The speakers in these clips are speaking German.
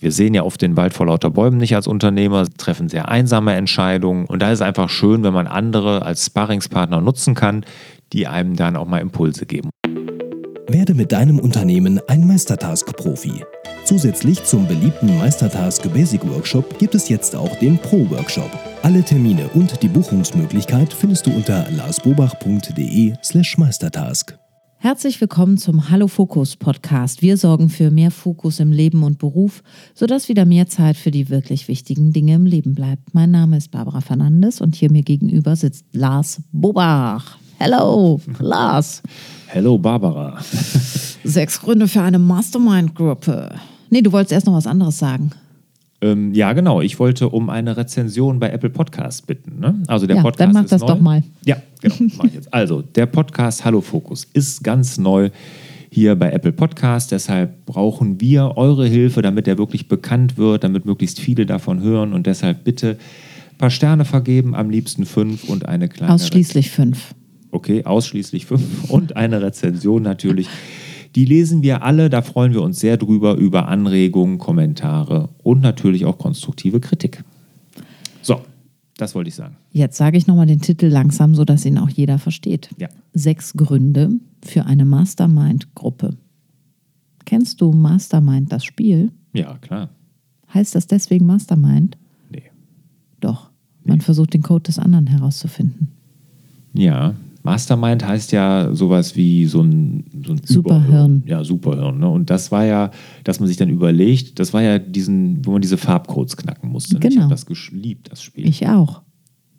Wir sehen ja oft den Wald vor lauter Bäumen nicht als Unternehmer, treffen sehr einsame Entscheidungen. Und da ist es einfach schön, wenn man andere als Sparringspartner nutzen kann, die einem dann auch mal Impulse geben. Werde mit deinem Unternehmen ein Meistertask-Profi. Zusätzlich zum beliebten Meistertask Basic Workshop gibt es jetzt auch den Pro-Workshop. Alle Termine und die Buchungsmöglichkeit findest du unter larsbobach.de/slash meistertask. Herzlich willkommen zum Hallo Fokus Podcast. Wir sorgen für mehr Fokus im Leben und Beruf, sodass wieder mehr Zeit für die wirklich wichtigen Dinge im Leben bleibt. Mein Name ist Barbara Fernandes und hier mir gegenüber sitzt Lars Bobach. Hello, Lars. Hello, Barbara. Sechs Gründe für eine Mastermind-Gruppe. Nee, du wolltest erst noch was anderes sagen. Ähm, ja, genau. Ich wollte um eine Rezension bei Apple Podcasts bitten. Ne? Also der Ja, Podcast dann mach ist das neu. doch mal. Ja, genau. Mach ich jetzt. Also der Podcast Hallo Fokus ist ganz neu hier bei Apple Podcasts. Deshalb brauchen wir eure Hilfe, damit er wirklich bekannt wird, damit möglichst viele davon hören. Und deshalb bitte ein paar Sterne vergeben, am liebsten fünf und eine kleine Ausschließlich fünf. Okay, ausschließlich fünf und eine Rezension natürlich. Die lesen wir alle, da freuen wir uns sehr drüber, über Anregungen, Kommentare und natürlich auch konstruktive Kritik. So, das wollte ich sagen. Jetzt sage ich nochmal den Titel langsam, sodass ihn auch jeder versteht. Ja. Sechs Gründe für eine Mastermind-Gruppe. Kennst du Mastermind, das Spiel? Ja, klar. Heißt das deswegen Mastermind? Nee. Doch. Man versucht den Code des anderen herauszufinden. Ja, Mastermind heißt ja sowas wie so ein, so ein Superhirn. Überhirn. Ja, Superhirn. Ne? Und das war ja, dass man sich dann überlegt, das war ja diesen, wo man diese Farbcodes knacken musste. ne? Ich Genau. habe das geliebt, das Spiel. Ich auch.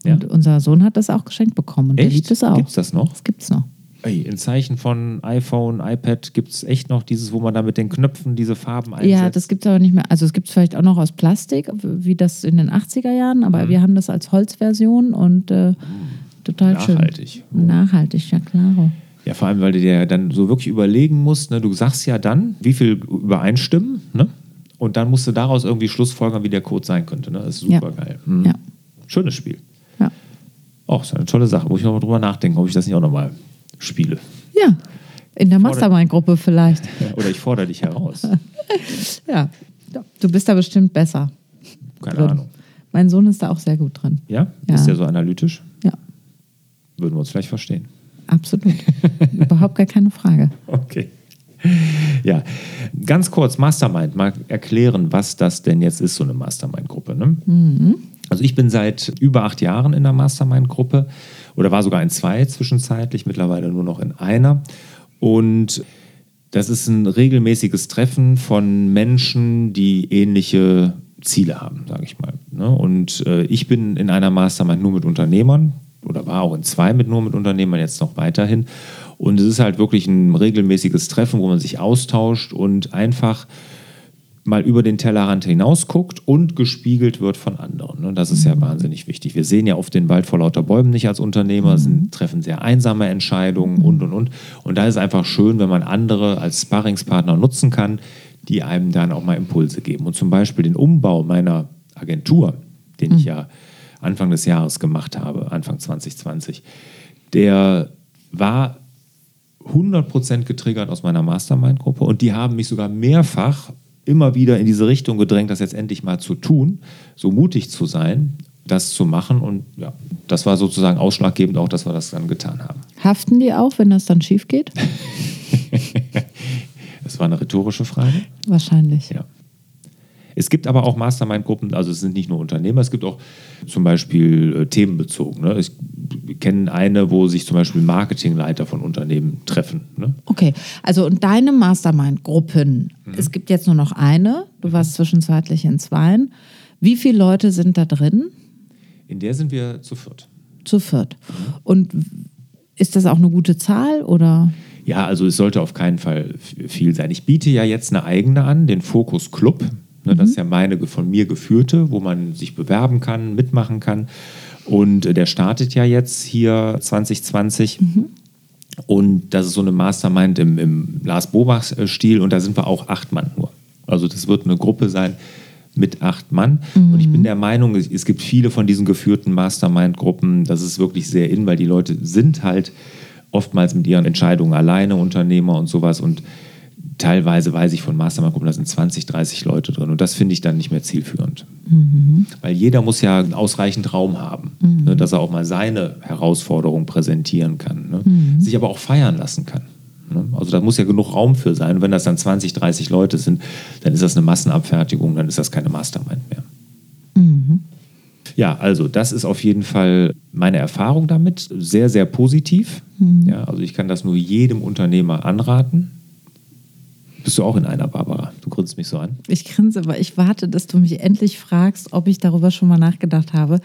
Ja? Und unser Sohn hat das auch geschenkt bekommen und der Echt? liebt es auch. Gibt's das noch? Das gibt's noch. Ey, in Zeichen von iPhone, iPad gibt es echt noch dieses, wo man da mit den Knöpfen diese Farben einsetzt. Ja, das gibt es aber nicht mehr. Also es gibt es vielleicht auch noch aus Plastik, wie das in den 80er Jahren, Mhm. aber wir haben das als Holzversion und äh, total Nachhaltig. schön. Nachhaltig, ja klar. Ja, vor allem, weil du dir dann so wirklich überlegen musst, ne? du sagst ja dann, wie viel übereinstimmen, ne? und dann musst du daraus irgendwie schlussfolgern, wie der Code sein könnte. Ne? Das ist Ja. super geil. Mhm. Ja. Schönes Spiel. Ja. Auch ist eine tolle Sache. Muss ich noch mal drüber nachdenken, ob ich das nicht auch nochmal spiele. ja. In der Mastermind-Gruppe vielleicht. Oder ich fordere dich heraus. Ja. Du bist da bestimmt besser. Keine drin. Ahnung. Mein Sohn ist da auch sehr gut drin. Ja? Ja. Ist der so analytisch? Würden wir uns vielleicht verstehen. absolut. Überhaupt gar keine Frage. Okay. Ja, ganz kurz, Mastermind, mal erklären, was das denn jetzt ist, so eine Mastermind-Gruppe. Ne? Also ich bin seit über acht Jahren in der Mastermind-Gruppe oder war sogar in zwei zwischenzeitlich, mittlerweile nur noch in einer. Und das ist ein regelmäßiges Treffen von Menschen, die ähnliche Ziele haben, sage ich mal. Ne? Und äh, ich bin in einer Mastermind nur mit Unternehmern oder war auch in zwei mit nur mit Unternehmern, jetzt noch weiterhin. Und es ist halt wirklich ein regelmäßiges Treffen, wo man sich austauscht und einfach mal über den Tellerrand hinaus guckt und gespiegelt wird von anderen. Und das ist ja wahnsinnig wichtig. Wir sehen ja oft den Wald vor lauter Bäumen nicht als Unternehmer, sind, treffen sehr einsame Entscheidungen und, und, und. Und da ist es einfach schön, wenn man andere als Sparringspartner nutzen kann, die einem dann auch mal Impulse geben. Und zum Beispiel den Umbau meiner Agentur, den ich ja Anfang des Jahres gemacht habe, Anfang 2020, der war 100% getriggert aus meiner Mastermind-Gruppe und die haben mich sogar mehrfach immer wieder in diese Richtung gedrängt, das jetzt endlich mal zu tun, so mutig zu sein, das zu machen und ja, das war sozusagen ausschlaggebend auch, dass wir das dann getan haben. Haften die auch, wenn das dann schief geht? Das war eine rhetorische Frage. Wahrscheinlich. Ja. Es gibt aber auch Mastermind-Gruppen, also es sind nicht nur Unternehmer, es gibt auch zum Beispiel äh, themenbezogen. Ne? Ich kenne eine, wo sich zum Beispiel Marketingleiter von Unternehmen treffen. Ne? Okay, also und deine Mastermind-Gruppen, es gibt jetzt nur noch eine, du warst zwischenzeitlich in zweien. Wie viele Leute sind da drin? In der sind wir zu viert. Zu viert. Und ist das auch eine gute Zahl oder? Ja, also es sollte auf keinen Fall viel sein. Ich biete ja jetzt eine eigene an, den Fokus Club. Ne, Das ist ja meine von mir geführte, wo man sich bewerben kann, mitmachen kann. Und äh, der startet ja jetzt hier 2020. Und das ist so eine Mastermind im, im Lars Bobach-Stil. Und da sind wir auch acht Mann nur. Also das wird eine Gruppe sein mit acht Mann. Und ich bin der Meinung, es, es gibt viele von diesen geführten Mastermind-Gruppen. Das ist wirklich sehr in, weil die Leute sind halt oftmals mit ihren Entscheidungen alleine Unternehmer und sowas. Und teilweise weiß ich von Mastermind-Gruppen, da sind 20, 30 Leute drin. Und das finde ich dann nicht mehr zielführend. Weil jeder muss ja ausreichend Raum haben, ne, dass er auch mal seine Herausforderung präsentieren kann. Ne? Sich aber auch feiern lassen kann. Ne? Also da muss ja genug Raum für sein. Und wenn das dann 20, 30 Leute sind, dann ist das eine Massenabfertigung, dann ist das keine Mastermind mehr. Ja, also das ist auf jeden Fall meine Erfahrung damit. Sehr, sehr positiv. Ja, also ich kann das nur jedem Unternehmer anraten. Bist du auch in einer, Barbara? Du grinst mich so an. Ich grinse, aber ich warte, dass du mich endlich fragst, ob ich darüber schon mal nachgedacht habe.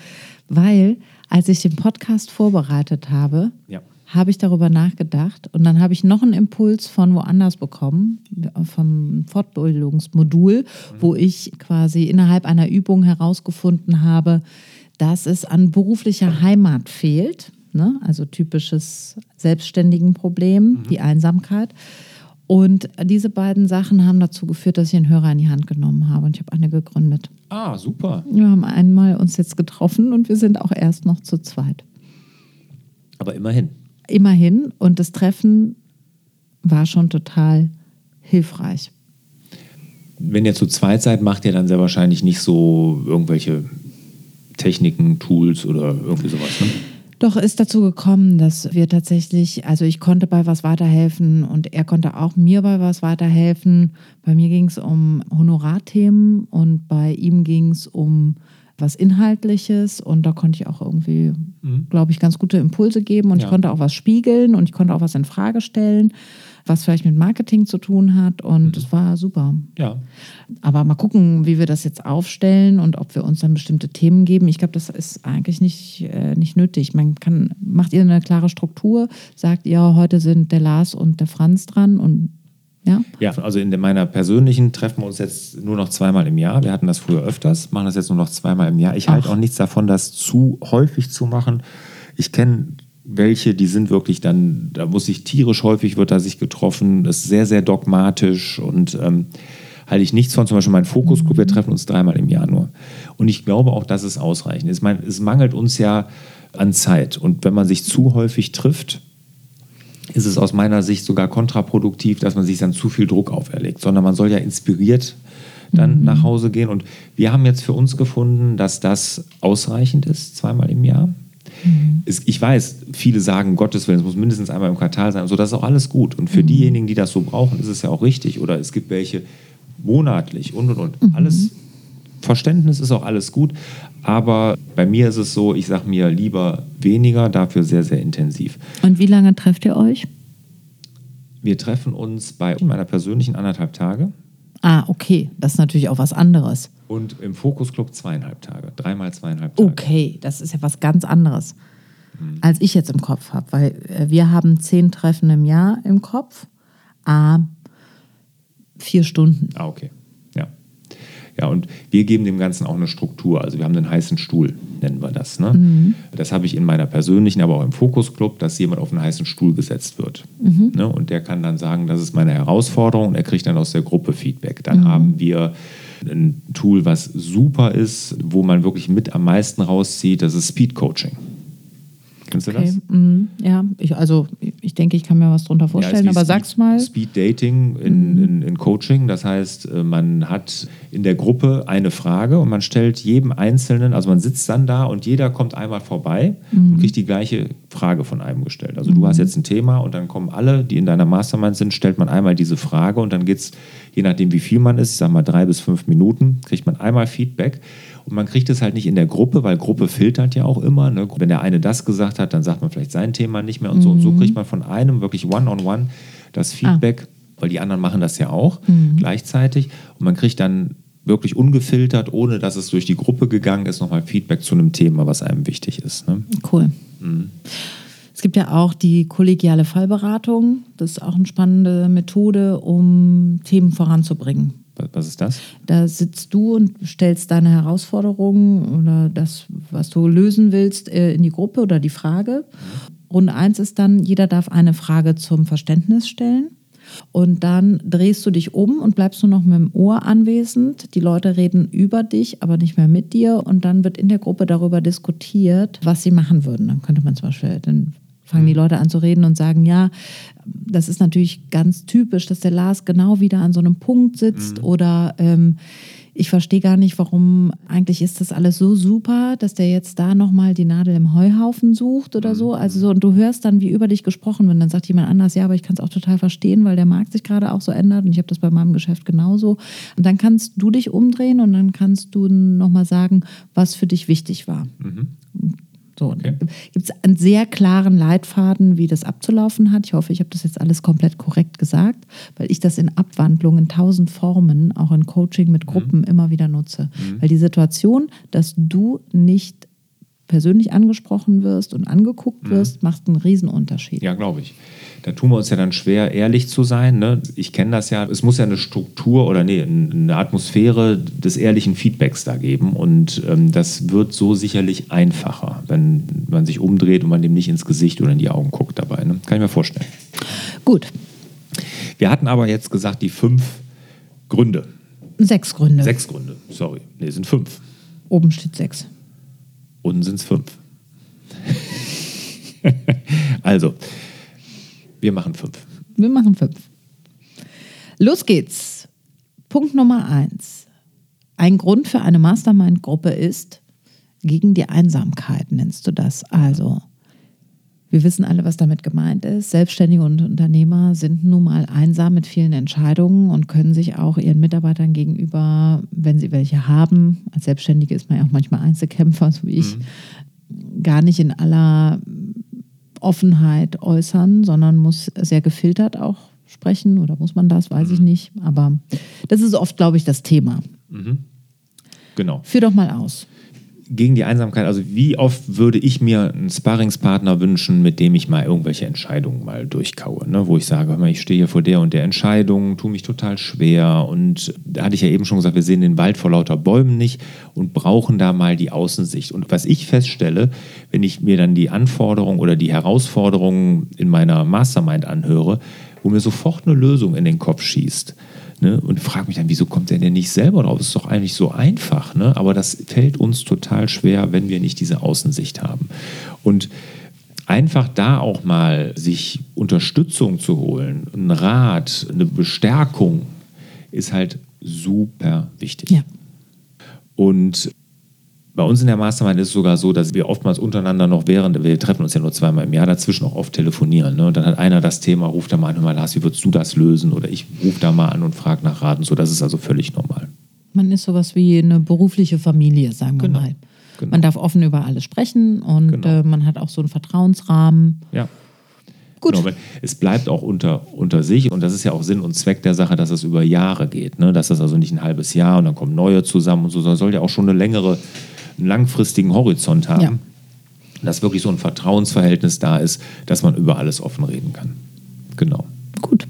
Weil, als ich den Podcast vorbereitet habe, Ja. habe ich darüber nachgedacht und dann habe ich noch einen Impuls von woanders bekommen, vom Fortbildungsmodul, wo ich quasi innerhalb einer Übung herausgefunden habe, dass es an beruflicher Heimat fehlt. Ne? Also typisches selbstständigen Problem, die Einsamkeit. Und diese beiden Sachen haben dazu geführt, dass ich einen Hörer in die Hand genommen habe und ich habe eine gegründet. Ah, super. Wir haben einmal uns jetzt getroffen und wir sind auch erst noch zu zweit. Aber immerhin. Immerhin und das Treffen war schon total hilfreich. Wenn ihr zu zweit seid, macht ihr dann sehr wahrscheinlich nicht so irgendwelche Techniken, Tools oder irgendwie sowas. Ne? Doch ist dazu gekommen, dass wir tatsächlich, also ich konnte bei was weiterhelfen und er konnte auch mir bei was weiterhelfen. Bei mir ging es um Honorarthemen und bei ihm ging es um was Inhaltliches und da konnte ich auch irgendwie, glaube ich, ganz gute Impulse geben und Ja. ich konnte auch was spiegeln und ich konnte auch was in Frage stellen, was vielleicht mit Marketing zu tun hat und es war super. Ja. Aber mal gucken, wie wir das jetzt aufstellen und ob wir uns dann bestimmte Themen geben. Ich glaube, das ist eigentlich nicht, äh, nicht nötig. Man kann, macht ihr eine klare Struktur, sagt ihr, heute sind der Lars und der Franz dran und ja. Ja, also in meiner persönlichen treffen wir uns jetzt nur noch zweimal im Jahr. Wir hatten das früher öfters, machen das jetzt nur noch zweimal im Jahr. Ich halte auch nichts davon, das zu häufig zu machen. Ich kenne welche, die sind wirklich dann, da muss sich tierisch häufig wird da sich getroffen, das ist sehr, sehr dogmatisch und ähm, halte ich nichts von. Zum Beispiel mein Fokusgruppe, wir treffen uns dreimal im Jahr nur. Und ich glaube auch, das ist ausreichend. Ich meine, es mangelt uns ja an Zeit. Und wenn man sich zu häufig trifft, ist es aus meiner Sicht sogar kontraproduktiv, dass man sich dann zu viel Druck auferlegt, sondern man soll ja inspiriert dann nach Hause gehen. Und wir haben jetzt für uns gefunden, dass das ausreichend ist, zweimal im Jahr. Es, ich weiß, viele sagen, Gottes Willen, es muss mindestens einmal im Quartal sein. Also das ist auch alles gut. Und für diejenigen, die das so brauchen, ist es ja auch richtig. Oder es gibt welche monatlich und und und. Alles Verständnis ist auch alles gut. Aber bei mir ist es so, ich sage mir lieber weniger, dafür sehr, sehr intensiv. Und wie lange trefft ihr euch? Wir treffen uns bei meiner persönlichen anderthalb Tage Ah, okay. Das ist natürlich auch was anderes. und im Fokusclub zweieinhalb Tage. Dreimal zweieinhalb Tage. Okay, das ist ja was ganz anderes, als ich jetzt im Kopf habe. Weil äh, wir haben zehn Treffen im Jahr im Kopf. Ah, vier Stunden. Ah, okay. Ja. Und wir geben dem Ganzen auch eine Struktur. Also wir haben einen heißen Stuhl, nennen wir das. Ne? Das habe ich in meiner persönlichen, aber auch im Fokusclub, dass jemand auf einen heißen Stuhl gesetzt wird. Ne? Und der kann dann sagen, das ist meine Herausforderung und er kriegt dann aus der Gruppe Feedback. Dann haben wir ein Tool, was super ist, wo man wirklich mit am meisten rauszieht, das ist Speed Coaching. Kennst du das? Okay, mhm, ja, ich, also ich denke, ich kann mir was drunter vorstellen, Ja, aber Speed, sag's mal. Mhm. Speed Dating in, in, in Coaching. Das heißt, äh, man hat in der Gruppe eine Frage und man stellt jedem Einzelnen, also man sitzt dann da und jeder kommt einmal vorbei Mhm. und kriegt die gleiche Frage von einem gestellt. Also du hast jetzt ein Thema und dann kommen alle, die in deiner Mastermind sind, stellt man einmal diese Frage und dann geht es, je nachdem wie viel man ist, ich sag mal drei bis fünf Minuten, kriegt man einmal Feedback. Und man kriegt es halt nicht in der Gruppe, weil Gruppe filtert ja auch immer. Ne? Wenn der eine das gesagt hat, dann sagt man vielleicht sein Thema nicht mehr und so. Und so kriegt man von einem wirklich one-on-one das Feedback, weil die anderen machen das ja auch gleichzeitig. Und man kriegt dann wirklich ungefiltert, ohne dass es durch die Gruppe gegangen ist, nochmal Feedback zu einem Thema, was einem wichtig ist. Ne? Cool. Mhm. Es gibt ja auch die kollegiale Fallberatung. Das ist auch eine spannende Methode, um Themen voranzubringen. Was- ist das? Da sitzt du und stellst deine Herausforderungen oder das, was du lösen willst, äh, in die Gruppe oder die Frage. Runde eins ist dann, jeder darf eine Frage zum Verständnis stellen. Und dann drehst du dich um und bleibst nur noch mit dem Ohr anwesend. Die Leute reden über dich, aber nicht mehr mit dir. Und dann wird in der Gruppe darüber diskutiert, was sie machen würden. Dann könnte man zum Beispiel den fangen die Leute an zu reden und sagen, ja, das ist natürlich ganz typisch, dass der Lars genau wieder an so einem Punkt sitzt oder ähm, ich verstehe gar nicht, warum eigentlich ist das alles so super, dass der jetzt da nochmal die Nadel im Heuhaufen sucht oder so. Also so, und du hörst dann, wie über dich gesprochen wird. Dann sagt jemand anders, ja, aber ich kann es auch total verstehen, weil der Markt sich gerade auch so ändert und ich habe das bei meinem Geschäft genauso. Und dann kannst du dich umdrehen und dann kannst du nochmal sagen, was für dich wichtig war. So, Okay. gibt es einen sehr klaren Leitfaden, wie das abzulaufen hat. Ich hoffe, ich habe das jetzt alles komplett korrekt gesagt, weil ich das in Abwandlungen, in tausend Formen, auch in Coaching mit Gruppen immer wieder nutze. Weil die Situation, dass du nicht persönlich angesprochen wirst und angeguckt wirst, macht einen Riesenunterschied. Ja, glaube ich. Da tun wir uns ja dann schwer, ehrlich zu sein. Ne? Ich kenne das ja. Es muss ja eine Struktur oder nee, eine Atmosphäre des ehrlichen Feedbacks da geben. Und ähm, das wird so sicherlich einfacher, wenn man sich umdreht und man dem nicht ins Gesicht oder in die Augen guckt dabei. Ne? Kann ich mir vorstellen. Gut, Wir hatten aber jetzt gesagt, die fünf Gründe. sechs Gründe. Sechs Gründe, sorry. Nee, sind fünf. Oben steht sechs. Unten sind es fünf. also, wir machen fünf. Wir machen fünf. Los geht's. Punkt Nummer eins. Ein Grund für eine Mastermind-Gruppe ist gegen die Einsamkeit, nennst du das. Also, wir wissen alle, was damit gemeint ist. Selbstständige und Unternehmer sind nun mal einsam mit vielen Entscheidungen und können sich auch ihren Mitarbeitern gegenüber, wenn sie welche haben, als Selbstständige ist man ja auch manchmal Einzelkämpfer, so wie ich, gar nicht in aller Offenheit äußern, sondern muss sehr gefiltert auch sprechen oder muss man das, weiß ich nicht. Aber das ist oft, glaube ich, das Thema. Genau. Führ doch mal aus. Gegen die Einsamkeit, also wie oft würde ich mir einen Sparringspartner wünschen, mit dem ich mal irgendwelche Entscheidungen mal durchkaue, ne? wo ich sage, hör mal, ich stehe hier vor der und der Entscheidung, tue mich total schwer und da hatte ich ja eben schon gesagt, wir sehen den Wald vor lauter Bäumen nicht und brauchen da mal die Außensicht. Und was ich feststelle, wenn ich mir dann die Anforderungen oder die Herausforderungen in meiner Mastermind anhöre, wo mir sofort eine Lösung in den Kopf schießt, Ne? Und frage mich dann, wieso kommt der denn nicht selber drauf? Das ist doch eigentlich so einfach. Ne? Aber das fällt uns total schwer, wenn wir nicht diese Außensicht haben. Und einfach da auch mal sich Unterstützung zu holen, einen Rat, eine Bestärkung, ist halt super wichtig. Ja. Und bei uns in der Mastermind ist es sogar so, dass wir oftmals untereinander noch während, wir treffen uns ja nur zweimal im Jahr, dazwischen auch oft telefonieren. Ne? Und dann hat einer das Thema, ruft da mal an, hör mal, Lars, wie würdest du das lösen? Oder ich rufe da mal an und frage nach Raten. So, das ist also völlig normal. Man ist sowas wie eine berufliche Familie, sagen wir Genau. mal. Genau. Man darf offen über alles sprechen und Genau. äh, man hat auch so einen Vertrauensrahmen. Ja. Gut. Genau, es bleibt auch unter, unter sich und das ist ja auch Sinn und Zweck der Sache, dass es über Jahre geht. Ne? Dass das also nicht ein halbes Jahr und dann kommen neue zusammen und so, sondern soll ja auch schon eine längere, einen langfristigen Horizont haben. Ja. Dass wirklich so ein Vertrauensverhältnis da ist, dass man über alles offen reden kann. Genau. Gut.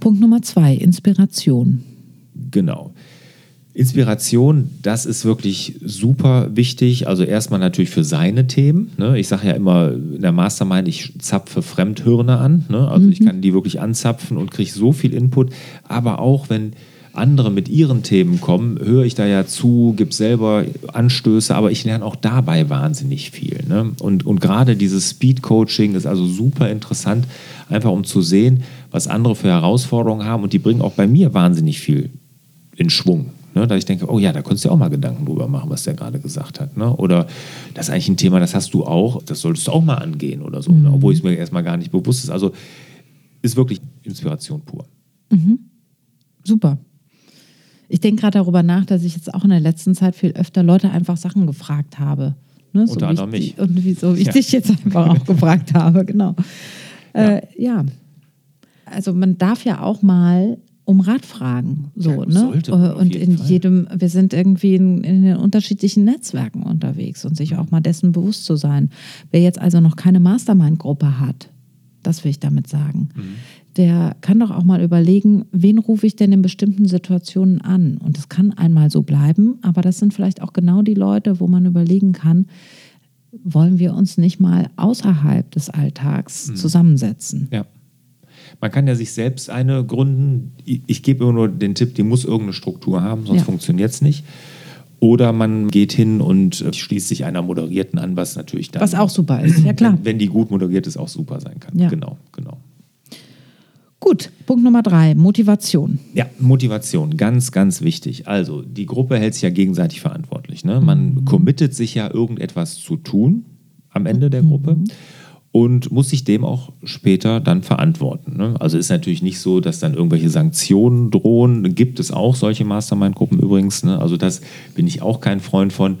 Punkt Nummer zwei, Inspiration. Genau. Inspiration, das ist wirklich super wichtig. Also erstmal natürlich für seine Themen. Ne? Ich sage ja immer in der Mastermind, ich zapfe Fremdhirne an. Ne? Also ich kann die wirklich anzapfen und kriege so viel Input. Aber auch wenn andere mit ihren Themen kommen, höre ich da ja zu, gebe selber Anstöße, aber ich lerne auch dabei wahnsinnig viel. Ne? Und, und gerade dieses Speed-Coaching ist also super interessant, einfach um zu sehen, was andere für Herausforderungen haben. Und die bringen auch bei mir wahnsinnig viel in Schwung. Ne, da ich denke, oh ja, da konntest du auch mal Gedanken drüber machen, was der gerade gesagt hat. Ne? Oder das ist eigentlich ein Thema, das hast du auch, das solltest du auch mal angehen oder so, ne? obwohl es mir erstmal gar nicht bewusst ist. Also ist wirklich Inspiration pur. Super. Ich denke gerade darüber nach, dass ich jetzt auch in der letzten Zeit viel öfter Leute einfach Sachen gefragt habe. Ne? Unter wie ich anderem mich. Und wie, so wie ich Ja. dich jetzt einfach auch gefragt habe, genau. Äh, ja. Also man darf ja auch mal um Rat fragen. So, Ja, ne? sollte und in Fall. jedem, wir sind irgendwie in, in den unterschiedlichen Netzwerken unterwegs und sich auch mal dessen bewusst zu sein. Wer jetzt also noch keine Mastermind-Gruppe hat, das will ich damit sagen, Mhm. Der kann doch auch mal überlegen, wen rufe ich denn in bestimmten Situationen an? Und das kann einmal so bleiben, aber das sind vielleicht auch genau die Leute, wo man überlegen kann, wollen wir uns nicht mal außerhalb des Alltags Mhm. zusammensetzen? Ja. Man kann ja sich selbst eine gründen. Ich, gebe immer nur den Tipp, die muss irgendeine Struktur haben, sonst Ja. funktioniert es nicht. Oder man geht hin und äh, schließt sich einer Moderierten an, was natürlich dann. Was auch super ist, ja klar. Wenn, wenn die gut moderiert ist, auch super sein kann. Ja. Genau, genau. Gut, Punkt Nummer drei, Motivation. Ja, Motivation, ganz, ganz wichtig. Also, die Gruppe hält sich ja gegenseitig verantwortlich. Ne? Man committet sich ja, irgendetwas zu tun am Ende der Gruppe und muss sich dem auch später dann verantworten. Ne? Also ist natürlich nicht so, dass dann irgendwelche Sanktionen drohen. Gibt es auch solche Mastermind-Gruppen übrigens. Ne? Also das bin ich auch kein Freund von.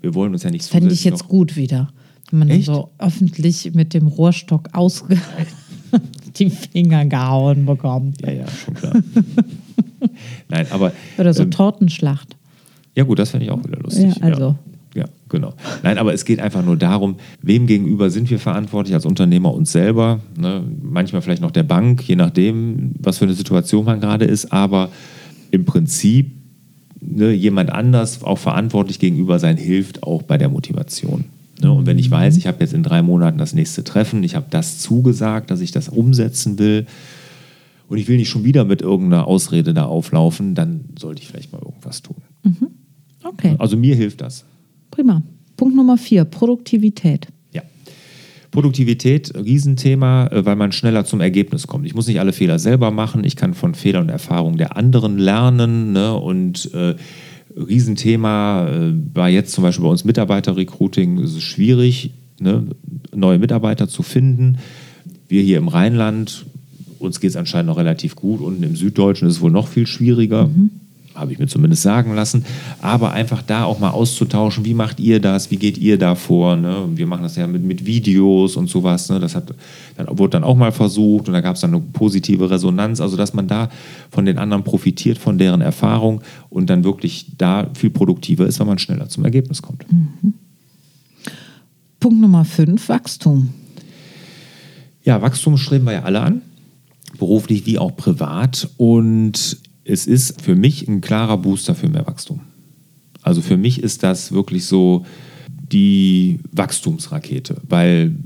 Wir wollen uns ja nicht Fände ich jetzt gut wieder. Wenn man so öffentlich mit dem Rohrstock aus die Finger gehauen bekommt. Ja, ja, schon klar. Nein, aber Oder so ähm, Tortenschlacht. Ja, gut, das fände ich auch wieder lustig. Ja, also. Ja. ja, genau. Nein, aber es geht einfach nur darum, wem gegenüber sind wir verantwortlich als Unternehmer uns selber. Ne? Manchmal vielleicht noch der Bank, je nachdem, was für eine Situation man gerade ist. Aber im Prinzip ne, jemand anders auch verantwortlich gegenüber sein, hilft auch bei der Motivation. Ne? Und wenn ich weiß, ich habe jetzt in drei Monaten das nächste Treffen, ich habe das zugesagt, dass ich das umsetzen will und ich will nicht schon wieder mit irgendeiner Ausrede da auflaufen, dann sollte ich vielleicht mal irgendwas tun. Okay, Also mir hilft das. prima. Punkt Nummer vier, Produktivität. Ja. Produktivität, Riesenthema, äh, weil man schneller zum Ergebnis kommt. Ich muss nicht alle Fehler selber machen, ich kann von Fehlern und Erfahrungen der anderen lernen. Ne? Und äh, Riesenthema äh, war jetzt zum Beispiel bei uns Mitarbeiterrecruiting, ist es schwierig, ne? neue Mitarbeiter zu finden. Wir hier im Rheinland, uns geht es anscheinend noch relativ gut und im Süddeutschen ist es wohl noch viel schwieriger. Habe ich mir zumindest sagen lassen. Aber einfach da auch mal auszutauschen, wie macht ihr das, wie geht ihr da vor? Ne? Wir machen das ja mit, mit Videos und sowas. Ne? Das hat, dann, wurde dann auch mal versucht und da gab es dann eine positive Resonanz. Also, dass man da von den anderen profitiert, von deren Erfahrung und dann wirklich da viel produktiver ist, wenn man schneller zum Ergebnis kommt. Punkt Nummer fünf, Wachstum. Ja, Wachstum streben wir ja alle an, beruflich wie auch privat. Und es ist für mich ein klarer Booster für mehr Wachstum. Also für mich ist das wirklich so die Wachstumsrakete, weil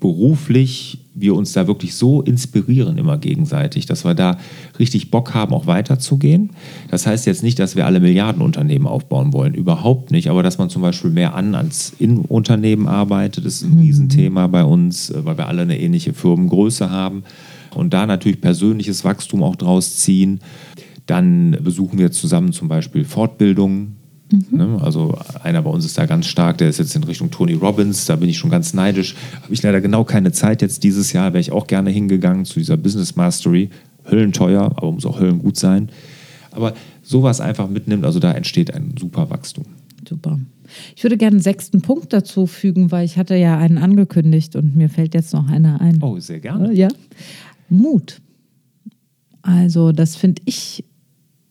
beruflich wir uns da wirklich so inspirieren immer gegenseitig, dass wir da richtig Bock haben, auch weiterzugehen. Das heißt jetzt nicht, dass wir alle Milliardenunternehmen aufbauen wollen, überhaupt nicht, aber dass man zum Beispiel mehr an als in Unternehmen arbeitet, ist ein Riesenthema bei uns, weil wir alle eine ähnliche Firmengröße haben und da natürlich persönliches Wachstum auch draus ziehen. Dann besuchen wir zusammen zum Beispiel Fortbildungen, Ne? Also einer bei uns ist da ganz stark, der ist jetzt in Richtung Tony Robbins, da bin ich schon ganz neidisch. Habe ich leider genau keine Zeit jetzt dieses Jahr, wäre ich auch gerne hingegangen zu dieser Business Mastery. Höllenteuer, aber muss auch höllengut sein. Aber sowas einfach mitnimmt, also da entsteht ein super Wachstum. Super. Ich würde gerne einen sechsten Punkt dazu fügen, weil ich hatte ja einen angekündigt und mir fällt jetzt noch einer ein. Oh, sehr gerne. Ja. Mut. Also, das finde ich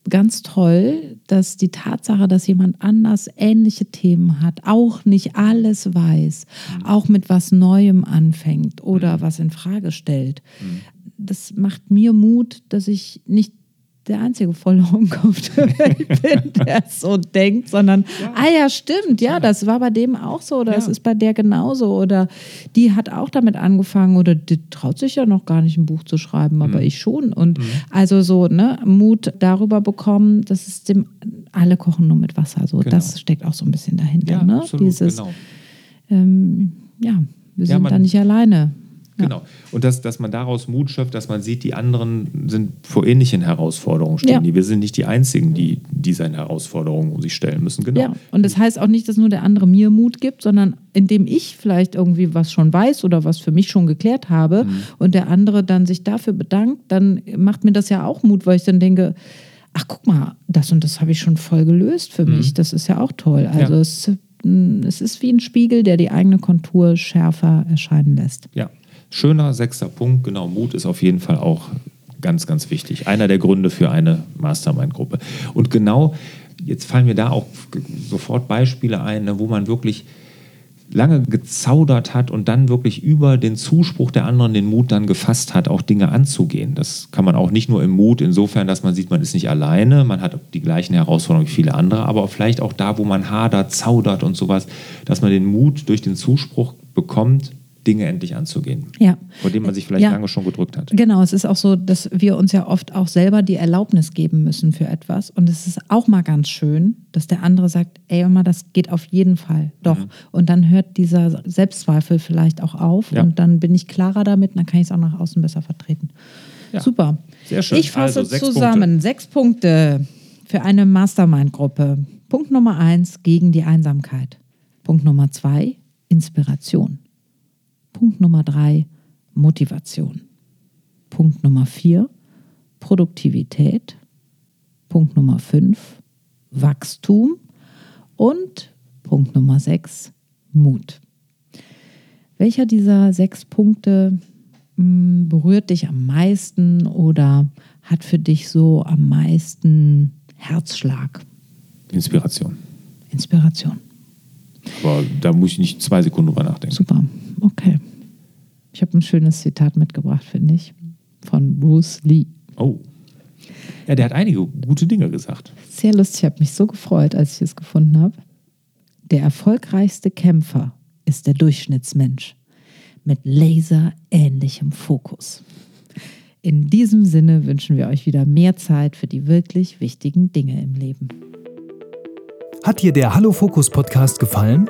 ganz toll, dass die Tatsache, dass jemand anders ähnliche Themen hat, auch nicht alles weiß, auch mit was Neuem anfängt oder was in Frage stellt. Das macht mir Mut, dass ich nicht der einzige Vollhornkopf der Welt bin, der so denkt, sondern, ah ja, stimmt, ja, das war bei dem auch so oder Ja. es ist bei der genauso oder die hat auch damit angefangen oder die traut sich ja noch gar nicht ein Buch zu schreiben, Mhm. aber ich schon. Und also so, ne, Mut darüber bekommen, dass es dem, alle kochen nur mit Wasser, so, Genau. das steckt auch so ein bisschen dahinter, ne? absolut, Dieses, genau. ähm, ja, wir Ja, sind man- da nicht alleine. Genau. Und dass, dass man daraus Mut schöpft, dass man sieht, die anderen sind vor ähnlichen Herausforderungen stehen. Ja. Wir sind nicht die Einzigen, die diese Herausforderungen sich stellen müssen. Genau. Ja, und das heißt auch nicht, dass nur der andere mir Mut gibt, sondern indem ich vielleicht irgendwie was schon weiß oder was für mich schon geklärt habe Mhm. und der andere dann sich dafür bedankt, dann macht mir das ja auch Mut, weil ich dann denke, ach guck mal, das und das habe ich schon voll gelöst für mich. Das ist ja auch toll. Also Mhm. Ja. es, es ist wie ein Spiegel, der die eigene Kontur schärfer erscheinen lässt. Ja, schöner sechster Punkt. Genau, Mut ist auf jeden Fall auch ganz, ganz wichtig. Einer der Gründe für eine Mastermind-Gruppe. Und genau, jetzt fallen mir da auch sofort Beispiele ein, ne, wo man wirklich lange gezaudert hat und dann wirklich über den Zuspruch der anderen den Mut dann gefasst hat, auch Dinge anzugehen. Das kann man auch nicht nur im Mut, insofern, dass man sieht, man ist nicht alleine, man hat die gleichen Herausforderungen wie viele andere, aber vielleicht auch da, wo man hadert, zaudert und sowas, dass man den Mut durch den Zuspruch bekommt, Dinge endlich anzugehen, Ja. vor denen man sich vielleicht Ja. lange schon gedrückt hat. Genau, es ist auch so, dass wir uns ja oft auch selber die Erlaubnis geben müssen für etwas. Und es ist auch mal ganz schön, dass der andere sagt, ey Oma, das geht auf jeden Fall. Doch. Mhm. Und dann hört dieser Selbstzweifel vielleicht auch auf Ja. und dann bin ich klarer damit und dann kann ich es auch nach außen besser vertreten. Super. Sehr schön. Ich fasse Also sechs zusammen sechs Punkte für eine Mastermind-Gruppe. Punkt Nummer eins, gegen die Einsamkeit. Punkt Nummer zwei, Inspiration. Punkt Nummer drei, Motivation. Punkt Nummer vier, Produktivität. Punkt Nummer fünf, Wachstum. Und Punkt Nummer sechs, Mut. Welcher dieser sechs Punkte mh, berührt dich am meisten oder hat für dich so am meisten Herzschlag, Inspiration. Inspiration? Aber da muss ich nicht zwei Sekunden drüber nachdenken. Super, okay. Ich habe ein schönes Zitat mitgebracht, finde ich, von Bruce Lee. Oh. Ja, der hat einige gute Dinge gesagt. Sehr lustig, ich habe mich so gefreut, als ich es gefunden habe. Der erfolgreichste Kämpfer ist der Durchschnittsmensch mit laserähnlichem Fokus. In diesem Sinne wünschen wir euch wieder mehr Zeit für die wirklich wichtigen Dinge im Leben. Hat dir der Hallo Fokus Podcast gefallen?